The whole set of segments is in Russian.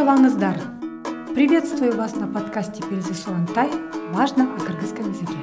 саламатсыздар приветствую вас на подкасте перезы сурантай важно о кыргызском языке.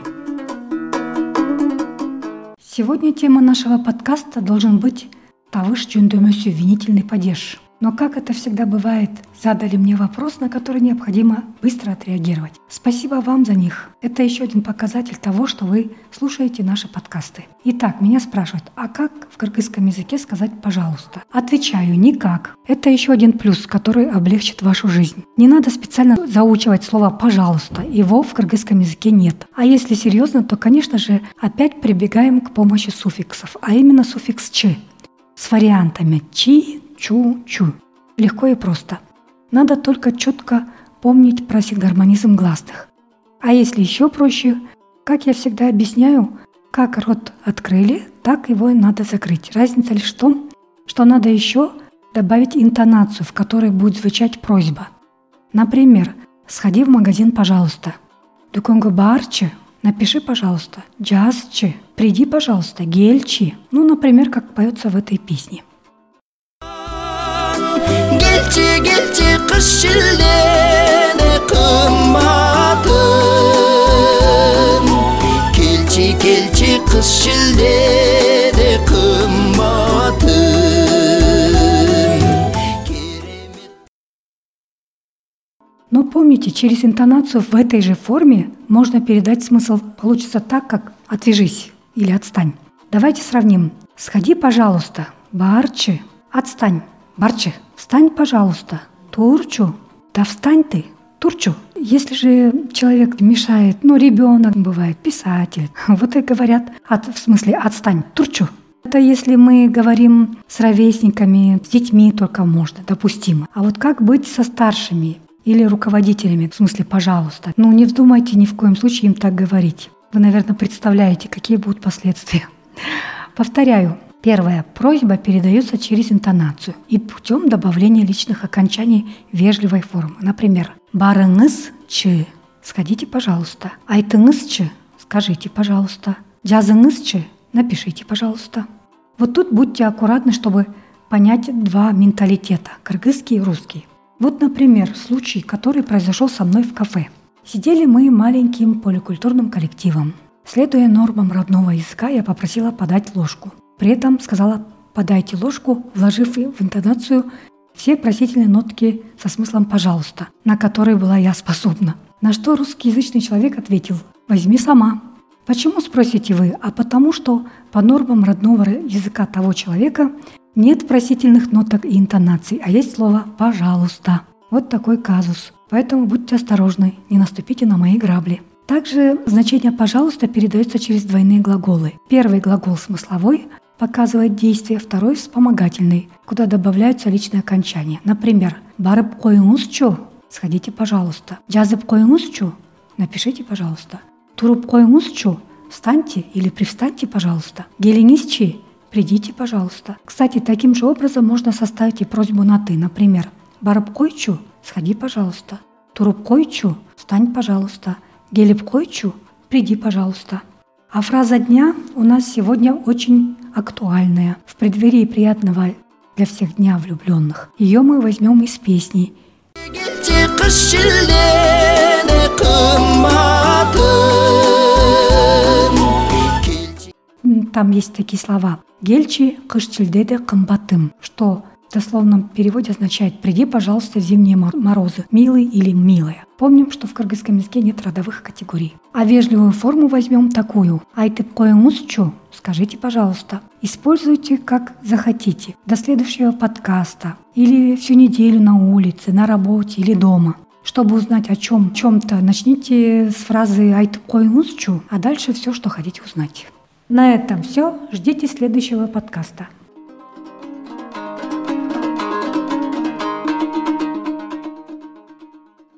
Сегодня тема нашего подкаста должен быть тавыш жөндөмөсү винительный падеж но как это всегда бывает, задали мне вопрос, на который необходимо быстро отреагировать. Спасибо вам за них. Это еще один показатель того, что вы слушаете наши подкасты. Итак, меня спрашивают, а как в кыргызском языке сказать «пожалуйста»? Отвечаю, никак. Это еще один плюс, который облегчит вашу жизнь. Не надо специально заучивать слово «пожалуйста». Его в кыргызском языке нет. А если серьезно, то, конечно же, опять прибегаем к помощи суффиксов, а именно суффикс «чи» с вариантами «чи», чу-чу. Легко и просто. Надо только четко помнить про сингармонизм гласных. А если еще проще, как я всегда объясняю, как рот открыли, так его и надо закрыть. Разница лишь в том, что надо еще добавить интонацию, в которой будет звучать просьба. Например, «Сходи в магазин, пожалуйста». «Дуконго барчи» – напиши, пожалуйста. «Джазчи» – приди, пожалуйста. «Гельчи» – ну, например, как поется в этой песне келчи келчи кыш шілдені қымбатым келчи келчи кыш шілдені қымбатым Но помните, через интонацию в этой же форме можно передать смысл. Получится так, как «отвяжись» или «отстань». Давайте сравним. «Сходи, пожалуйста». «Барчи». «Отстань». «Барчи». Встань, пожалуйста. Турчу. Да встань ты. Турчу. Если же человек мешает, ну, ребенок бывает, писатель, вот и говорят, от, в смысле, отстань, турчу. Это если мы говорим с ровесниками, с детьми только можно, допустимо. А вот как быть со старшими или руководителями, в смысле, пожалуйста. Ну, не вздумайте ни в коем случае им так говорить. Вы, наверное, представляете, какие будут последствия. Повторяю, Первое. Просьба передается через интонацию и путем добавления личных окончаний вежливой формы. Например, барыңыз чи. Сходите, пожалуйста. Айтыңыз чи. Скажите, пожалуйста. Жазыңыз чи. Напишите, пожалуйста. Вот тут будьте аккуратны, чтобы понять два менталитета – кыргызский и русский. Вот, например, случай, который произошел со мной в кафе. Сидели мы маленьким поликультурным коллективом. Следуя нормам родного языка, я попросила подать ложку. При этом сказала «подайте ложку», вложив в интонацию все просительные нотки со смыслом «пожалуйста», на которые была я способна. На что русскоязычный человек ответил «возьми сама». Почему, спросите вы? А потому что по нормам родного языка того человека нет просительных ноток и интонаций, а есть слово «пожалуйста». Вот такой казус. Поэтому будьте осторожны, не наступите на мои грабли. Также значение «пожалуйста» передается через двойные глаголы. Первый глагол смысловой, показывает действие, второй вспомогательный, куда добавляются личные окончания. Например, «Барып коюңузчу» – «Сходите, пожалуйста». «Жазып коюңузчу» – «Напишите, пожалуйста». «Туруп коюңузчу» – «Встаньте» или «Привстаньте, пожалуйста». «Гелеңизчи» – «Придите, пожалуйста». Кстати, таким же образом можно составить и просьбу на «ты». Например, «Барып койчу» – «Сходи, пожалуйста». «Туруп койчу» – «Встань, пожалуйста». «Гелеп койчу» – «Приди, пожалуйста». А фраза дня у нас сегодня очень актуальная. В преддверии приятного для всех дня влюбленных. Ее мы возьмем из песни. Там есть такие слова. Гельчи кыш камбатым, что в дословном переводе означает «приди, пожалуйста, в зимние морозы, милый или милая». Помним, что в кыргызском языке нет родовых категорий. А вежливую форму возьмем такую. Айтып коюңузчу, скажите, пожалуйста. Используйте как захотите. До следующего подкаста. Или всю неделю на улице, на работе или дома. Чтобы узнать о чем, чем-то, начните с фразы «айтып коюңузчу», а дальше все, что хотите узнать. На этом все. Ждите следующего подкаста.